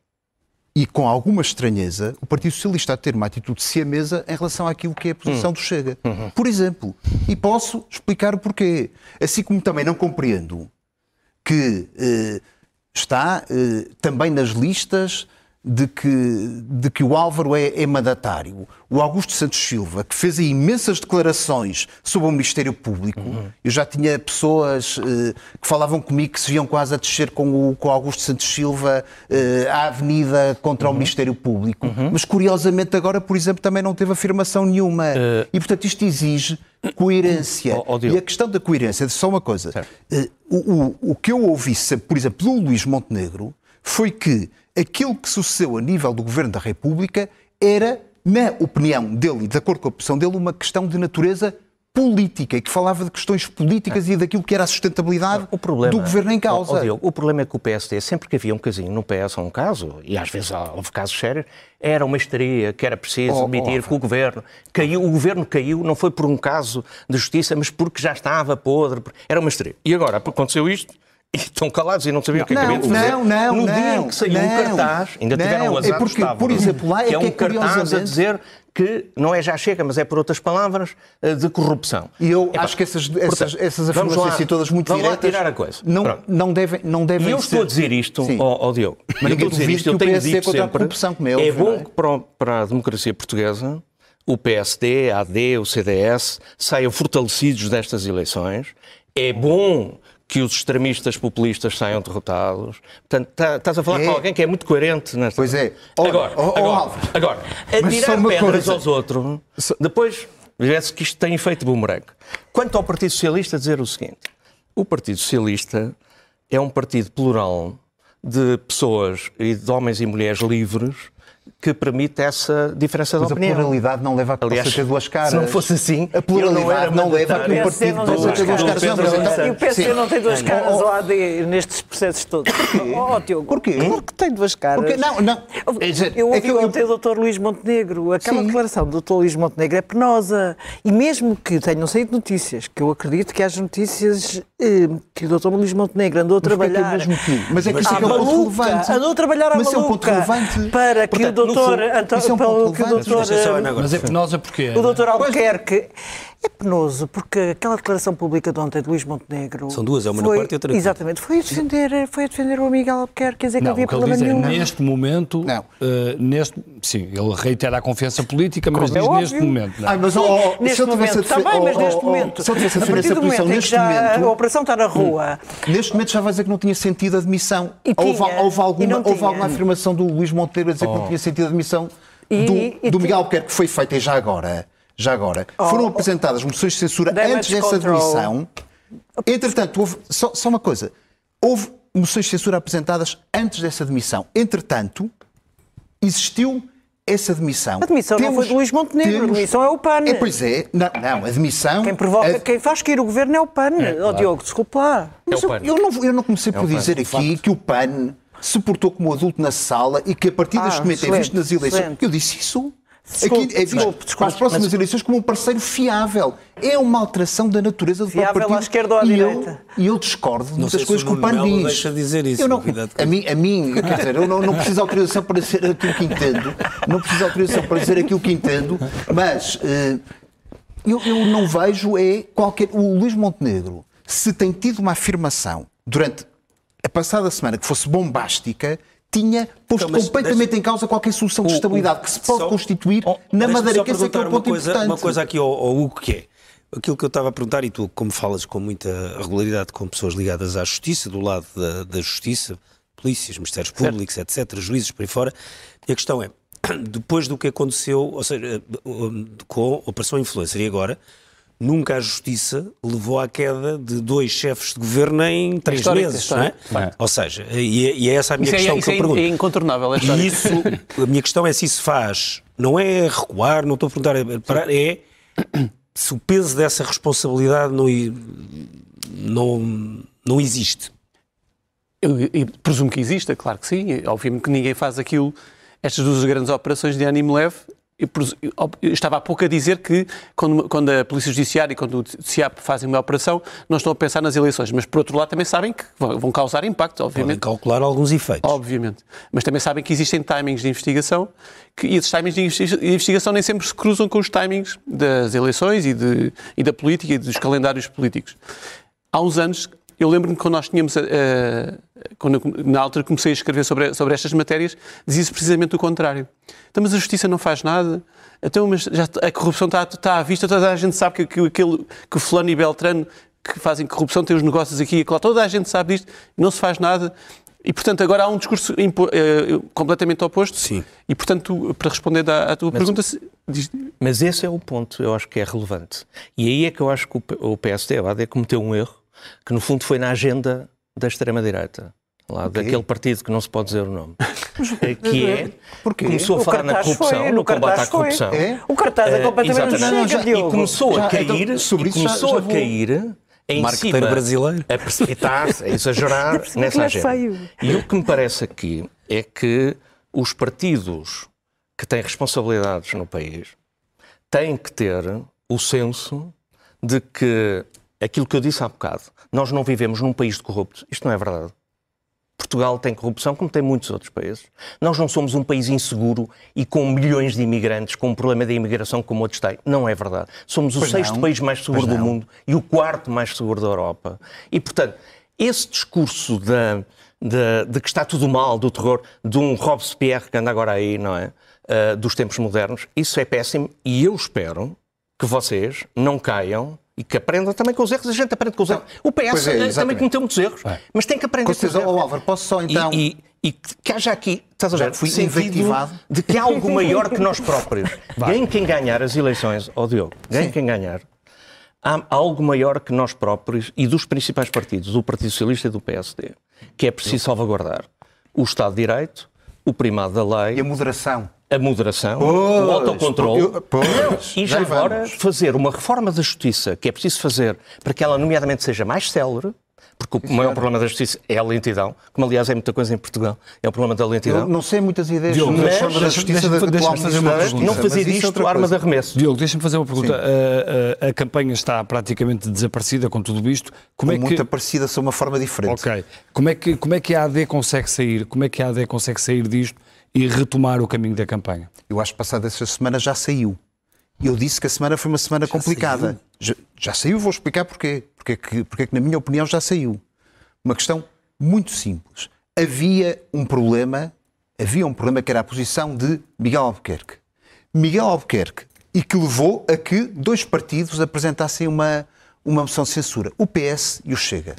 e com alguma estranheza, o Partido Socialista a ter uma atitude siamesa em relação àquilo que é a posição do Chega. Uhum. Por exemplo. E posso explicar o porquê. Assim como também não compreendo que eh, está eh, também nas listas de que, de que o Álvaro é, é, mandatário. O Augusto Santos Silva, que fez imensas declarações sobre o Ministério Público, uhum. eu já tinha pessoas eh, que falavam comigo que se viam quase a descer com o, com o Augusto Santos Silva eh, à avenida contra uhum. o Ministério Público. Uhum. Mas curiosamente agora, por exemplo, também não teve afirmação nenhuma. Uh... E portanto isto exige coerência. Oh, oh, e a questão da coerência, só uma coisa. Uh, o, o, o que eu ouvi, por exemplo, do Luís Montenegro foi que aquilo que sucedeu a nível do Governo da República era, na opinião dele e de acordo com a opção dele, uma questão de natureza política, que falava de questões políticas e daquilo que era a sustentabilidade problema, do governo em causa. Oh, Diogo, o problema é que o PSD, sempre que havia um casinho no PS ou um caso, e às vezes houve casos sérios, era uma histeria que era preciso oh, admitir oh, que o governo caiu, o governo caiu não foi por um caso de justiça, mas porque já estava podre, era uma histeria. E agora, aconteceu isto, e estão calados e não sabiam o que é que de fazer. Não, não, no não. dia em que saiu não, um cartaz, ainda não, tiveram um azar é porque, por exemplo, lá é, que é um que é cartaz a dizer que não é já chega, mas é por outras palavras, eh, de corrupção. E eu acho que essas, essas, essas afirmações assim todas muito vamos diretas... Vamos tirar a coisa. Não, não devem, não devem E eu estou a dizer isto, ao, ao Diogo, mas eu estou a dizer isto, eu tenho dito sempre, a corrupção, como é, é bom é? que para, para a democracia portuguesa o PSD, a AD, o CDS saiam fortalecidos destas eleições. É bom que os extremistas populistas saiam derrotados. Portanto, tá, estás a falar é. com alguém que é muito coerente nesta. Pois é. Ora, agora, oh, oh, agora, agora atirar pedras coisa. aos outros, depois vê-se que isto tem efeito boomerang. Quanto ao Partido Socialista, dizer o seguinte: o Partido Socialista é um partido plural de pessoas e de homens e mulheres livres que permite essa diferença Mas de opinião. a pluralidade não leva a que Aliás, possa ter duas caras. Se não fosse assim, a pluralidade não, não leva a que um partido possa ter duas caras. Não, e o PSD não tem duas caras ao AD nestes processos todos. Porquê? Oh, Tiago, Porquê? Porque tem duas caras. Porque, não, não. É eu ouvi é eu, ontem o Dr. Luís Montenegro. Aquela sim. declaração do Dr. Luís Montenegro é penosa. E mesmo que tenham saído notícias, que eu acredito que haja notícias eh, que o Dr. Luís Montenegro andou a trabalhar. Mas, é que isso é, é um ponto relevante. Andou a trabalhar à maluca. Mas é um ponto relevante. Para que o doutor isso é um ponto que o doutor, Mas é penosa porque... O doutor Albuquerque é penoso, porque aquela declaração pública de ontem de Luís Montenegro... São duas, é uma foi, na parte e outra na Exatamente, foi a defender, foi a defender o Miguel Albuquerque, quer dizer que não, havia problema nenhum. É, neste momento, uh, neste, sim, ele reitera a confiança política, mas diz é neste momento. Não. Ai, mas, oh, oh, neste momento, também, mas neste momento. Se eu tivesse a defender essa posição neste momento... A operação está na rua. Hum, neste momento já vai dizer que não tinha sentido a admissão. Houve, houve, alguma, houve alguma afirmação do Luís Montenegro a dizer que não oh. tinha sentido a admissão e, do, e, do Miguel Albuquerque que foi feita já agora, já agora, oh, foram apresentadas moções de censura antes dessa control. admissão. Entretanto, houve, só, só uma coisa, houve moções de censura apresentadas antes dessa admissão. Entretanto, existiu essa admissão. A admissão temos, não foi de Luís Montenegro, temos, a admissão é o PAN. É, pois é, não, não a admissão... Quem, provoca, a, quem faz cair o governo é o PAN. É, claro. oh, Diogo, desculpa lá. Mas é eu, eu, não, eu não comecei é por dizer aqui que o PAN se portou como adulto na sala e que a partir deste ah, momento é visto nas eleições. Excelente. Eu disse isso. Desculpe, Aqui é visto desculpe, desculpe, para as próximas mas... eleições como um parceiro fiável. É uma alteração da natureza do fiável próprio partido. à esquerda ou à e direita. Eu, e eu discordo não das coisas que o PAN diz. deixa dizer isso. Eu não, a, mim, a mim, quer dizer, eu não, não preciso de autorização para dizer aquilo que entendo. Não preciso de autorização para dizer aquilo que entendo, mas uh, eu, eu não vejo é qualquer... O Luís Montenegro, se tem tido uma afirmação durante a passada semana que fosse bombástica, tinha posto então, completamente deixa... em causa qualquer solução de estabilidade que se pode só... constituir oh, na Madeira, que esse é que é o ponto coisa, importante. Uma coisa aqui ao, ao Hugo que é, aquilo que eu estava a perguntar, e tu, como falas com muita regularidade com pessoas ligadas à justiça, do lado da, da justiça, polícias, ministérios públicos, certo. etc., juízes por aí fora. E a questão é, depois do que aconteceu, ou seja, com a Operação Influencer e agora, nunca a justiça levou à queda de dois chefes de governo em três histórica, meses, não é? é? Ou seja, e, é, e, é essa a minha isso é- questão é, que eu é pergunto. É incontornável E isso, a minha questão é se isso faz, não é recuar, não estou a perguntar, é, parar, é se o peso dessa responsabilidade não, não, não existe. Eu, eu presumo que exista, claro que sim. Obviamente que ninguém faz aquilo, estas duas grandes operações de ânimo leve, eu, eu, estava há pouco a dizer que quando, quando a Polícia Judiciária e quando o CIAP fazem uma operação, não estão a pensar nas eleições, mas por outro lado também sabem que vão causar impacto, obviamente. Podem calcular alguns efeitos. Obviamente. Mas também sabem que existem timings de investigação que, e esses timings de investigação nem sempre se cruzam com os timings das eleições e, de, e da política e dos calendários políticos. Há uns anos eu lembro-me quando nós tínhamos, uh, quando eu, na altura comecei a escrever sobre, sobre estas matérias, dizia-se precisamente o contrário. Então, mas a justiça não faz nada, então, mas já, a corrupção está, está à vista, toda a gente sabe que, que, aquele, que o fulano e Beltrano que fazem corrupção têm os negócios aqui e lá, toda a gente sabe disto, não se faz nada. E, portanto, agora há um discurso uh, completamente oposto. Sim. E, portanto, para responder à, à tua mas, pergunta... Diz... Mas esse é o ponto, eu acho que é relevante. E aí é que eu acho que o PSD, a AD, cometeu um erro que no fundo foi na agenda da extrema-direita. Lá, okay. daquele partido que não se pode dizer o nome. que é. Começou a falar na corrupção, foi, no combate à corrupção. É? O cartaz é completamente uh, chega, E começou já, a cair, então, sobre começou já, já a cair em cima, brasileiro. a precipitar-se, a exagerar nessa é agenda. E o que me parece aqui é que os partidos que têm responsabilidades no país têm que ter o senso de que aquilo que eu disse há bocado. Nós não vivemos num país de corruptos. Isto não é verdade. Portugal tem corrupção, como tem muitos outros países. Nós não somos um país inseguro e com milhões de imigrantes, com um problema de imigração como outros têm. Não é verdade. Somos o pois sexto não. país mais seguro do mundo e o quarto mais seguro da Europa. E, portanto, esse discurso de, de, de que está tudo mal, do terror, de um Robespierre que anda agora aí, não é? Uh, dos tempos modernos, isso é péssimo e eu espero que vocês não caiam e que aprendam também com os erros. A gente aprende com os erros. O PS é, também cometeu muitos erros, é. mas tem que aprender com, com os erros. Álvaro, posso só então... E, e, e que haja aqui, estás a ver, fui invectivado de que há algo maior que nós próprios. Ganhe quem ganhar as eleições, ó oh, Diogo, ganhe quem ganhar, há algo maior que nós próprios e dos principais partidos, do Partido Socialista e do PSD, que é preciso salvaguardar o Estado de Direito, o primado da lei... E a moderação a moderação, pois, o autocontrole e já, agora fazer uma reforma da justiça que é preciso fazer para que ela, nomeadamente, seja mais célere, porque o maior problema da justiça é a lentidão, como aliás é muita coisa em Portugal, é o problema da lentidão. Eu não sei muitas ideias sobre a reforma da justiça deixa, deixa, deixa fazer uma pergunta. Não fazer disto é arma de arremesso. Diogo, deixa-me fazer uma pergunta. A, a, a, campanha está praticamente desaparecida com tudo isto. Como é que... Muito aparecida, só uma forma diferente. Ok. Como é, que, como é que a AD consegue sair? Como é que a AD consegue sair disto e retomar o caminho da campanha? Eu acho que passada essa semana já saiu. Eu disse que a semana foi uma semana já complicada. Saiu? Já, já, saiu, vou explicar porquê. Porque é, que, porque é que, na minha opinião, já saiu. Uma questão muito simples. Havia um problema, havia um problema que era a posição de Miguel Albuquerque. Miguel Albuquerque, e que levou a que dois partidos apresentassem uma, uma moção de censura, o PS e o Chega.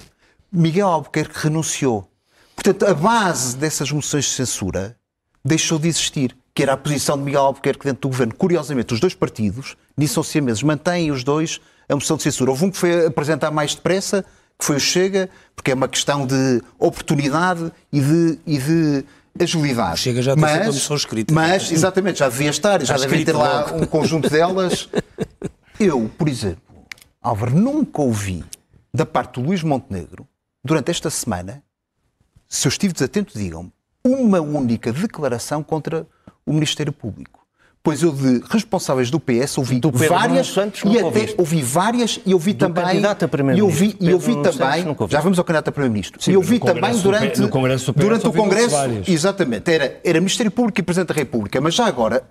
Miguel Albuquerque renunciou. Portanto, a base dessas moções de censura deixou de existir, que era a posição de Miguel Albuquerque dentro do governo. Curiosamente, os dois partidos, nisso são meses, mantêm os dois a moção de censura. Houve um que foi apresentar mais depressa, que foi o Chega, porque é uma questão de oportunidade e de, e de agilidade. Chega já mas, uma moção escrita. Mas, exatamente, já devia estar, já devia ter lá um conjunto delas. Eu, por exemplo, Álvaro, nunca ouvi da parte do Luís Montenegro, durante esta semana, se eu estive desatento, digam-me, uma única declaração contra o Ministério Público. Pois eu de responsáveis do PS ouvi do várias Santos, e até ouvi várias e ouvi do também e ouvi e ouvi também já vamos ao candidato a primeiro-ministro. E ouvi também durante no Congresso durante o Congresso exatamente era era Ministério Público e Presidente da República mas já agora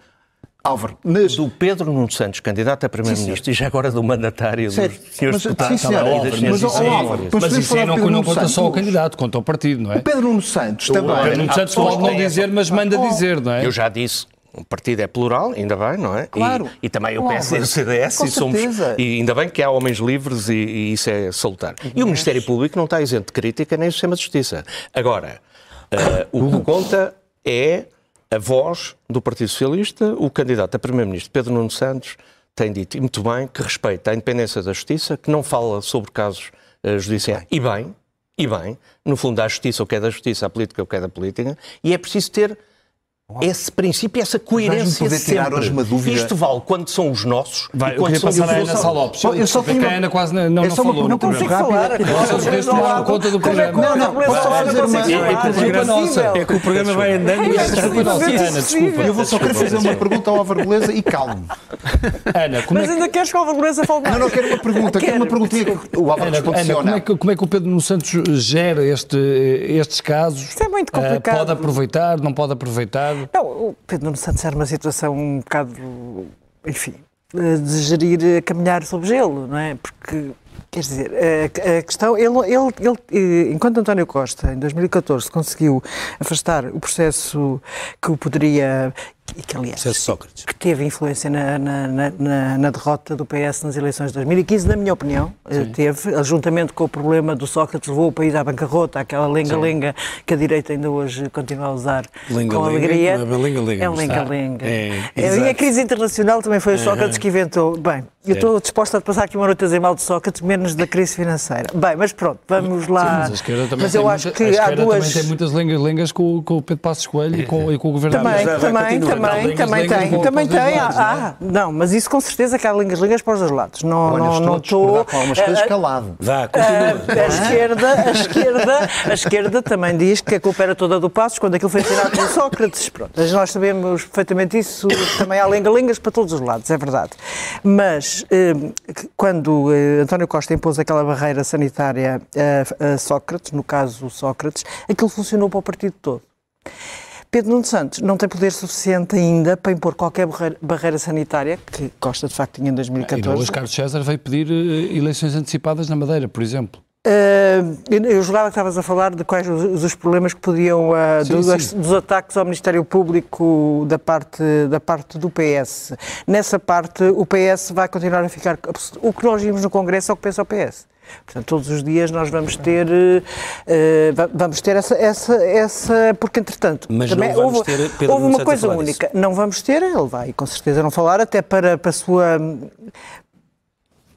Álvaro, nas... Do Pedro Nuno Santos, candidato a Primeiro-Ministro, e já agora do mandatário dos senhores deputados. Sim, senhor. Mas, mas, mas, Álvaro, mas isso aí não, não conta só o candidato, conta o partido, não é? O Pedro Nuno Santos também. O Pedro Nuno Santos pode não dizer, mas manda dizer, não é? Eu já disse, o partido é plural, ainda bem, não é? Claro. E, e também o PS e o CDS, e, somos, e ainda bem que há homens livres e, e isso é salutar. E o Ministério Público não está isento de crítica nem o sistema de justiça. Agora, Uh, o que conta é a voz do Partido Socialista, o candidato a Primeiro-Ministro, Pedro Nuno Santos, tem dito, e muito bem, que respeita a independência da Justiça, que não fala sobre casos uh, judiciais. E bem, e bem, no fundo, a Justiça o que é da Justiça, a política o que é da política, e é preciso ter esse princípio, essa coerência poder sempre. tirar hoje uma dúvida. Isto vale quando são os nossos Vai, e quando são os passar a Ana Salopes. Eu, eu só tenho... a Ana quase não, não, não falou. Não consigo falar. Vocês tomar conta do programa. Não, não, vou só fazer uma... É culpa nossa. É que o programa vai andando e é culpa nossa. Ana, desculpa. Eu vou só querer fazer uma pergunta ao Álvaro Beleza e calmo. Ana, como Mas ainda queres que o Álvaro Beleza fale Não, não, quero uma pergunta. Quero uma perguntinha que o Álvaro Ana, como é que o Pedro Nuno Santos gera estes casos? Isto é muito complicado. Pode aproveitar, não pode aproveitar? Não, o Pedro Nuno Santos era uma situação um bocado, enfim, de gerir, caminhar sobre gelo, não é? Porque Quer dizer, a, questão, ele, ele, ele, enquanto António Costa, em 2014, conseguiu afastar o processo que o poderia e que, aliás, que teve influência na, na, na, na, derrota do PS nas eleições de 2015, na minha opinião, eh, Sim. teve, juntamente com o problema do Sócrates, levou o país à bancarrota, aquela lenga-lenga que a direita ainda hoje continua a usar lenga, com alegria. É lenga-lenga. É lenga-lenga. É, é, e a crise internacional também foi o Sócrates que inventou. Bem, eu estou disposta a passar aqui uma noite a dizer mal de Sócrates, menos da crise financeira. Bem, mas pronto, vamos lá. Sim, mas mas eu acho muita, que há duas... também tem muitas lengas-lengas com, com o Pedro Passos Coelho e com, e com o governo Também, também, também, também tem. Também tem. Ah, ah, não, mas isso com certeza que há lengas-lengas para os dois lados. Não, não, não estou... Algumas coisas calado. Vá, continua. A esquerda, a esquerda, a esquerda também diz que a culpa era toda do Passos quando aquilo foi ensinado por Sócrates. Pronto, nós sabemos perfeitamente isso. Também há lenga-lengas para todos os lados, é verdade. Mas eh, quando eh, António Costa impôs aquela barreira sanitária a Sócrates, no caso Sócrates, aquilo funcionou para o partido todo. Pedro Nuno Santos não tem poder suficiente ainda para impor qualquer barreira sanitária, que Costa de facto tinha em 2014. E hoje Carlos César veio pedir eh, eleições antecipadas na Madeira, por exemplo. Uh, eu julgava que estavas a falar de quais os, os problemas que podiam, uh, sim, dos, sim. dos, ataques ao Ministério Público da parte, da parte do PS. Nessa parte, o PS vai continuar a ficar. O que nós vimos no Congresso é o que pensa o PS. Portanto, todos os dias nós vamos ter, uh, vamos ter essa, essa, essa, porque entretanto, Mas também houve, houve uma coisa única. Não vamos ter, ele vai com certeza não falar, até para, para a sua,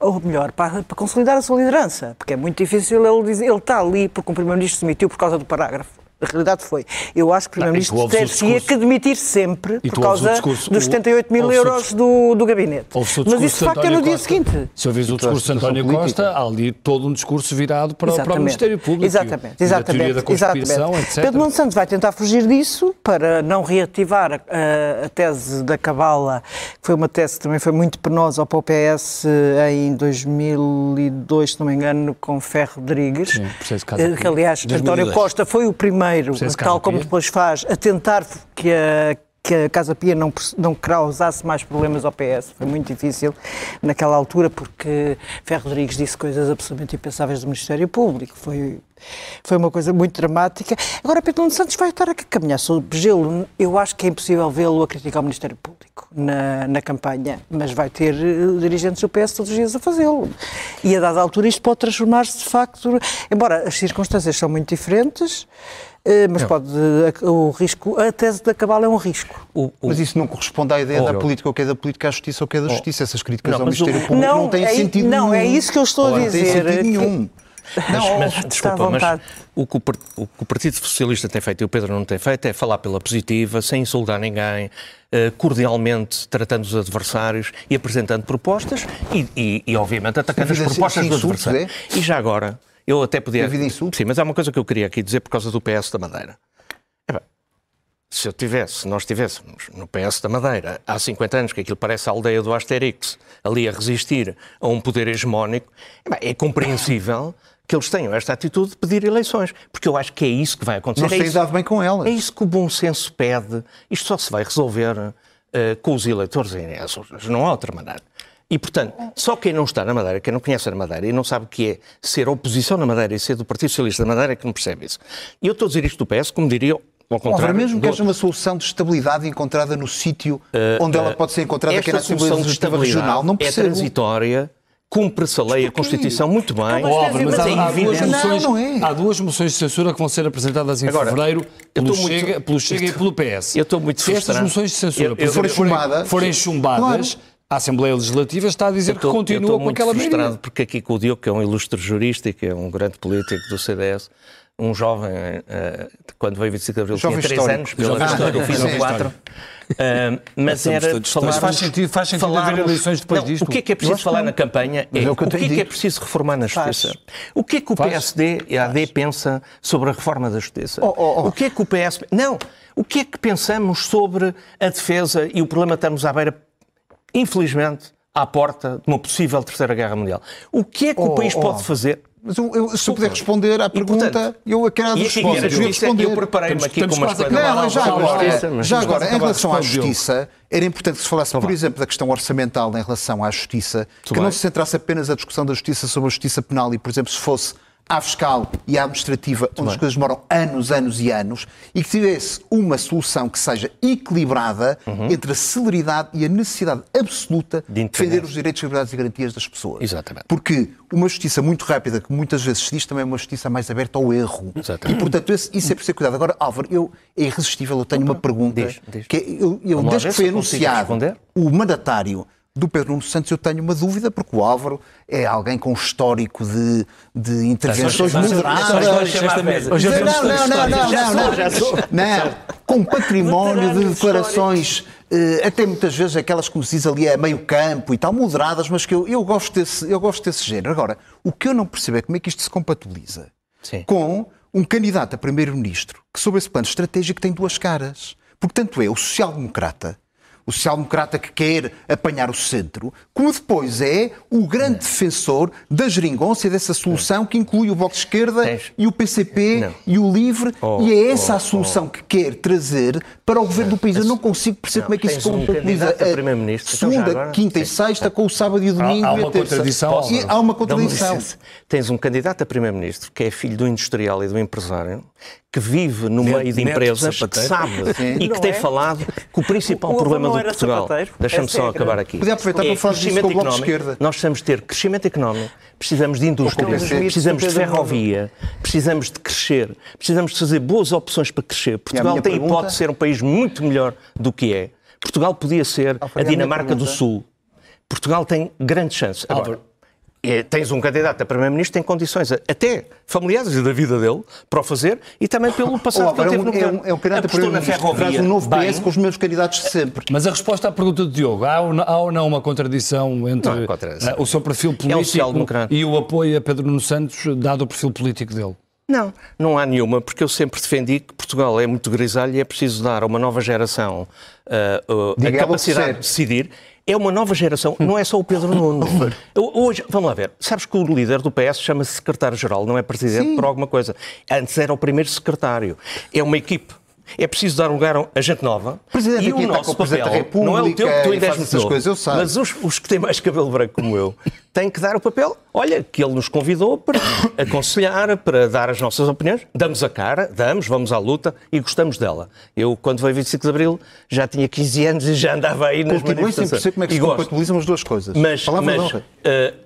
ou melhor, para, para, consolidar a sua liderança, porque é muito difícil ele dizer, ele está ali porque o Primeiro-Ministro demitiu por causa do parágrafo. A realidade foi. Eu acho que o Primeiro-Ministro teria que demitir sempre por causa discurso, dos 78 mil euros do, do gabinete. Mas isso de facto é no dia seguinte. Se ouvires o discurso de António Costa, há ali todo um discurso virado para, para o Ministério Público. Exatamente, exatamente. exatamente. Etc. Pedro Nuno Santos vai tentar fugir disso para não reativar a, a, tese da Cabala, que foi uma tese que também foi muito penosa para o PS em 2002, se não me engano, com Ferro Rodrigues. Sim, que, aliás, 2002. António Costa foi o primeiro primeiro, tal como depois faz, a tentar que a, que a Casa Pia não, não causasse mais problemas ao PS. Foi muito difícil naquela altura, porque Ferro Rodrigues disse coisas absolutamente impensáveis do Ministério Público. Foi, foi uma coisa muito dramática. Agora, Pedro Nuno Santos vai estar a caminhar sobre gelo. Eu acho que é impossível vê-lo a criticar o Ministério Público na, na campanha, mas vai ter uh, dirigentes do PS todos os dias a fazê-lo. E a dada altura isto pode transformar-se de facto, embora as circunstâncias são muito diferentes, eh, mas não. pode o risco, a tese da cabala é um risco. O, o... Mas isso não corresponde à ideia oh, da política, o que é da política, à justiça, o que é da oh. justiça. Essas críticas não, ao Ministério Público não, não têm é, sentido não, nenhum. Não, é isso que eu estou a dizer. Não tem sentido nenhum. Não, mas, desculpa, mas o que o, o que o, Partido Socialista tem feito e o Pedro não tem feito é falar pela positiva, sem insultar ninguém, eh, cordialmente tratando os adversários e apresentando propostas e, e, e obviamente, atacando as propostas dos adversários. É? E já agora, eu até podia. Havido insulto? Sim, mas há uma coisa que eu queria aqui dizer por causa do PS da Madeira. É se eu tivesse, se nós estivéssemos no PS da Madeira há 50 anos, que aquilo parece a aldeia do Asterix, ali a resistir a um poder hegemónico, é, é compreensível que eles tenham esta atitude de pedir eleições, porque eu acho que é isso que vai acontecer. Não é tem dado bem com elas. É isso que o bom senso pede. Isto só se vai resolver uh, com os eleitores, não há outra maneira. E, portanto, só quem não está na Madeira, quem não conhece a Madeira e não sabe o que é ser oposição na Madeira e ser do Partido Socialista da Madeira, é que não percebe isso. E eu estou a dizer isto do PS, como diria ao contrário. mesmo que haja uma solução de estabilidade encontrada no sítio uh, onde uh, ela pode ser encontrada, que é na Assembleia Legislativa Regional, não percebo. É transitória cumpre-se a lei, a Constituição, muito bem. Mas, óbvio, mas, há, há, duas moções, não, não é. há duas moções de censura que vão ser apresentadas em Agora, fevereiro pelo Chega, muito, pelo Chega e pelo PS. Eu estou muito Se estas moções de censura eu, eu, forem, chumbadas, forem chumbadas, claro. A Assembleia Legislativa está a dizer tô, que continua com aquela medida. Eu estou muito frustrado porque aqui com o Diogo, que é um ilustre jurista e que é um grande político do CDS, um jovem, uh, quando veio 25 de Abril, jovem tinha 3 anos, pela vez eu fiz um 4. Uh, mas era falar, mas faz sentido, faz sentido falar, haver eleições depois não, disto. O que é que é preciso falar na campanha é, é o que, é, que é preciso reformar na justiça. Faz. O que é que o PSD e a AD pensa sobre a reforma da justiça? Oh, oh, oh. O que é que o PS... Não, o que é que pensamos sobre a defesa e o problema estamos à beira, infelizmente, à porta de uma possível terceira guerra mundial. O que é que o oh, país pode fazer? Mas eu, eu, se eu puder responder à pergunta, e, portanto, eu quero responder. Eu, responder. eu preparei-me aqui com umas coisas. Não, já agora, já agora em relação à justiça, era importante que se falasse, por exemplo, da questão orçamental em relação à justiça, que não se centrasse apenas a discussão da justiça sobre a justiça penal e, por exemplo, se fosse à fiscal e à administrativa, onde as coisas demoram anos, anos e anos, e que tivesse uma solução que seja equilibrada uhum. entre a celeridade e a necessidade absoluta de, de defender os direitos, liberdades e garantias das pessoas. Exatamente. Porque uma justiça muito rápida, que muitas vezes se diz, também é uma justiça mais aberta ao erro. Exatamente. E, portanto, esse, isso é preciso cuidado. Agora, Álvaro, eu, é irresistível, eu tenho uma pergunta. Diz, diz. Que é, eu, eu desde que foi anunciado o mandatário do Pedro Nuno Santos eu tenho uma dúvida, porque o Álvaro é alguém com histórico de, de intervenções moderadas. Não, não, não, não, não, não, com património de declarações, eh, até muitas vezes aquelas como se diz ali a meio campo e tal, moderadas, mas que eu, eu, gosto, desse, eu gosto desse género. Agora, o que eu não percebo é como é que isto se compatibiliza Sim. com um candidato a primeiro-ministro que, sob esse plano estratégico, tem duas caras. Porque tanto é o social-democrata o social-democrata que quer apanhar o centro, como depois é o grande defensor da geringonça e dessa solução que inclui o Bloco de Esquerda Tens... e o PCP não. e o LIVRE, oh, e é essa oh, a solução oh. que quer trazer para o governo do país. Eu não consigo perceber não, como é que isso se compatibiliza um a segunda, então quinta e sexta com o sábado e o domingo há, há e a terça. E há uma contradição. Tens um candidato a primeiro-ministro que é filho do industrial e do empresário que vive no meio de empresas, que sabe Sim. e que tem é? falado que o principal o, o problema do Portugal. Deixa-me é só acabar aqui. Podia aproveitar é para falar disso com o Bloco de Esquerda. Nós precisamos ter crescimento económico, precisamos de indústria, precisamos de ferrovia, precisamos de crescer, precisamos de fazer boas opções para crescer. Portugal tem pergunta... hipótese de ser um país muito melhor do que é. Portugal podia ser a Dinamarca do Sul. Portugal tem grande chance. Agora, é, tens um candidato a Primeiro-Ministro que tem condições, até familiares e da vida dele, para o fazer e também pelo passado oh, que ele teve no governo. É um, é um candidato a Primeiro-Ministro traz um novo bem, PS com os mesmos candidatos de sempre. Mas a resposta à pergunta de Diogo, há ou não, há ou não uma contradição entre não, contradição. Uh, o seu perfil é político é e o apoio a Pedro Nuno Santos, dado o perfil político dele? Não, não há nenhuma, porque eu sempre defendi que Portugal é muito grisalho e é preciso dar a uma nova geração uh, uh, a capacidade de decidir é uma nova geração, não é só o Pedro Nuno. Hoje, vamos lá ver, sabes que o líder do PS chama-se secretário-geral, não é presidente Sim. por alguma coisa. Antes era o primeiro secretário. É uma equipe é preciso dar lugar a gente nova. Presidente e o nosso papel não é o teu, que tu ainda és muito coisas, eu. Mas os, os, que têm mais cabelo branco como eu têm que dar o papel. Olha, que ele nos convidou para aconselhar, para dar as nossas opiniões. Damos a cara, damos, vamos à luta e gostamos dela. Eu, quando veio 25 de Abril, já tinha 15 anos e já andava aí nas manifestações. sem perceber como é que se compatibilizam as duas coisas. Mas, mas uh,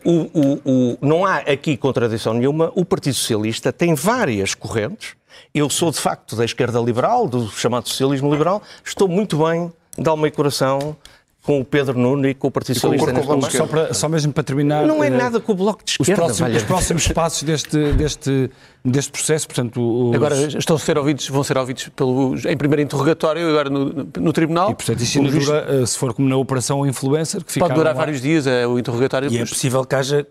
o, o, não há aqui contradição nenhuma. O Partido Socialista tem várias correntes eu sou, de facto, da esquerda liberal, do chamado socialismo liberal. Estou muito bem de alma e coração com o Pedro Nuno e com o Partido Socialista neste momento. Só, para, só mesmo para terminar... Não é eh, nada com o Bloco de Esquerda. Os próximos, os próximos passos deste, deste, deste processo, portanto... Os... Agora estão a ser ouvidos, vão ser ouvidos pelo, em primeiro interrogatório, agora no, no Tribunal. E, portanto, isso dura, eh, se for como na Operação Influencer, que Pode durar vários dias é, o interrogatório. E é possível que haja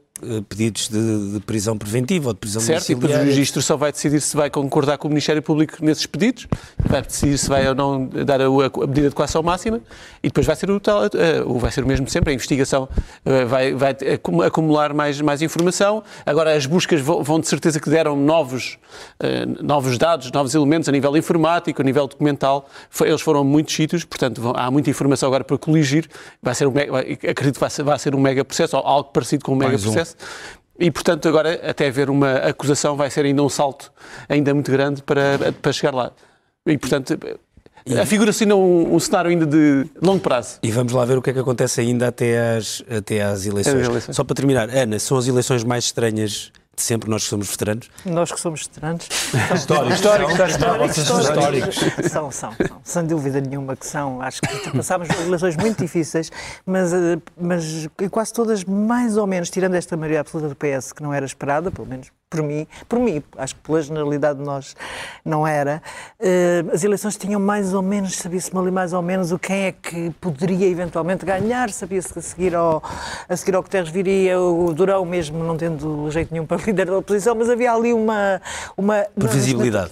pedidos de, de, prisão preventiva ou de prisão certo, Certo, e depois o registro só vai decidir se vai concordar com o Ministério Público nesses pedidos, vai decidir se vai ou não dar a, a medida de coação máxima e depois vai ser o, tal, uh, vai ser o mesmo sempre, a investigação uh, vai, vai acumular mais, mais informação. Agora as buscas vão, vão de certeza que deram novos, uh, novos dados, novos elementos a nível informático, a nível documental. Foi, eles foram a muitos sítios, portanto vão, há muita informação agora para coligir. Vai ser um, acredito que vai ser, vai ser um mega processo, ou algo parecido com um mega processo. E, portanto, agora, até haver uma acusação, vai ser ainda um salto ainda muito grande para, para chegar lá. E, portanto. Afigura-se ainda um, um, cenário ainda de longo prazo. E vamos lá ver o que é que acontece ainda até às, até às eleições. eleições. Só para terminar, Ana, são as eleições mais estranhas de sempre, nós que somos veteranos? Nós que somos veteranos. históricos, históricos, históricos, históricos. São, são, são, sem dúvida nenhuma que são. Acho que passámos eleições muito difíceis, mas, eh, mas quase todas mais ou menos, tirando esta maioria absoluta do PS, que não era esperada, pelo menos por mim, por mim, acho que pela generalidade de nós não era, uh, as eleições tinham mais ou menos, sabia-se ali mais ou menos o quem é que poderia eventualmente ganhar, sabia-se que a seguir ao, a seguir ao Guterres viria o Durão mesmo, não tendo jeito nenhum para líder da oposição, mas havia ali uma... uma Previsibilidade.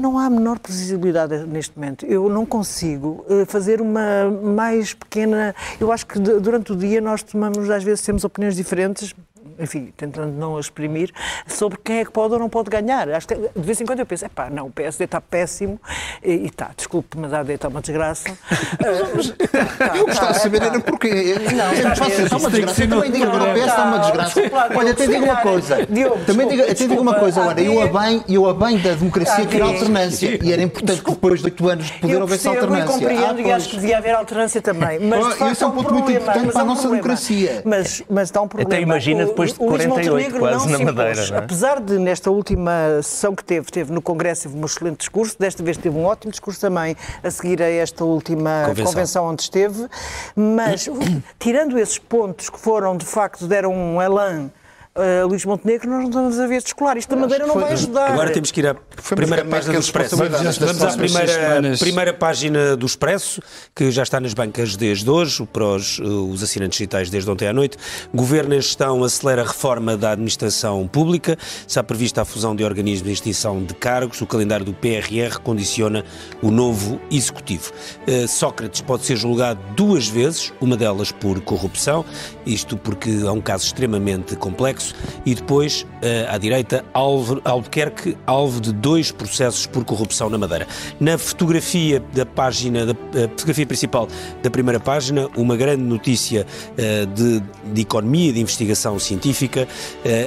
Não há a menor previsibilidade neste momento. Eu não consigo uh, fazer uma mais pequena. Eu acho que durante o dia nós tomamos, às vezes, temos opiniões diferentes, enfim, tentando não exprimir, sobre quem é que pode ou não pode ganhar. Acho que de vez em quando eu penso, é pá, não, o PSD está péssimo e está, desculpe, mas a AD está uma desgraça. eu gostava de saber era porquê. Não, está, está uma desgraça. Eu também digo agora, o PS está uma desgraça. Olha, até digo uma coisa. Também digo, até digo uma coisa agora. Eu a bem, eu a bem da democracia quero alternância. E era importante que depois de oito anos de poder houvesse alternância. Eu compreendo e acho que devia haver alternância também. Mas, Esse é um ponto muito importante para a nossa democracia. Mas está um problema. Até imagina depois depois de 48, quase na Madeira. Não é? Apesar de, nesta última sessão que teve, teve no Congresso, teve um excelente discurso, desta vez teve um ótimo discurso também a seguir a esta última convenção, convenção onde esteve, mas tirando esses pontos que foram, de facto, deram um elan uh, Luís Montenegro, nós não estamos a ver de escolar. Isto da Madeira não vai ajudar. Agora temos que ir à primeira página do Expresso. Vamos à primeira, primeira página do Expresso, que já está nas bancas desde hoje, para os, uh, os assinantes digitais desde ontem à noite. Governo em gestão acelera a reforma da administração pública. Está prevista a fusão de organismos e extinção de cargos. O calendário do PRR condiciona o novo executivo. Uh, Sócrates pode ser julgado duas vezes, uma delas por corrupção, isto porque é um caso extremamente complexo e depois, uh, à direita, Albuquerque, alvo de dois processos por corrupção na Madeira. Na fotografia da página, da uh, fotografia principal da primeira página, uma grande notícia uh, de, de, economia, de investigação científica,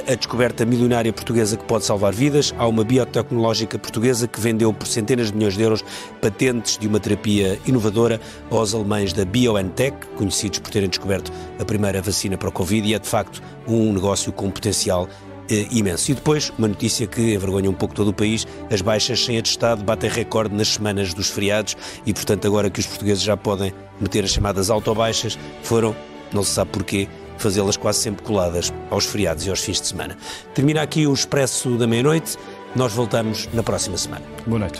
a descoberta milionária portuguesa que pode salvar vidas. Há uma biotecnológica portuguesa que vendeu por centenas de milhões de euros patentes de uma terapia inovadora aos alemães da BioNTech, conhecidos por terem descoberto a primeira vacina para o Covid, e é de facto um negócio com potencial eh, imenso. E depois, uma notícia que envergonha um pouco todo o país: as baixas sem atestado batem recorde nas semanas dos feriados e, portanto, agora que os portugueses já podem meter as chamadas autobaixas, foram, não se sabe porquê, fazê-las quase sempre coladas aos feriados e aos fins de semana. Termina aqui o Expresso da Meia-Noite. Nós voltamos na próxima semana. Boa noite.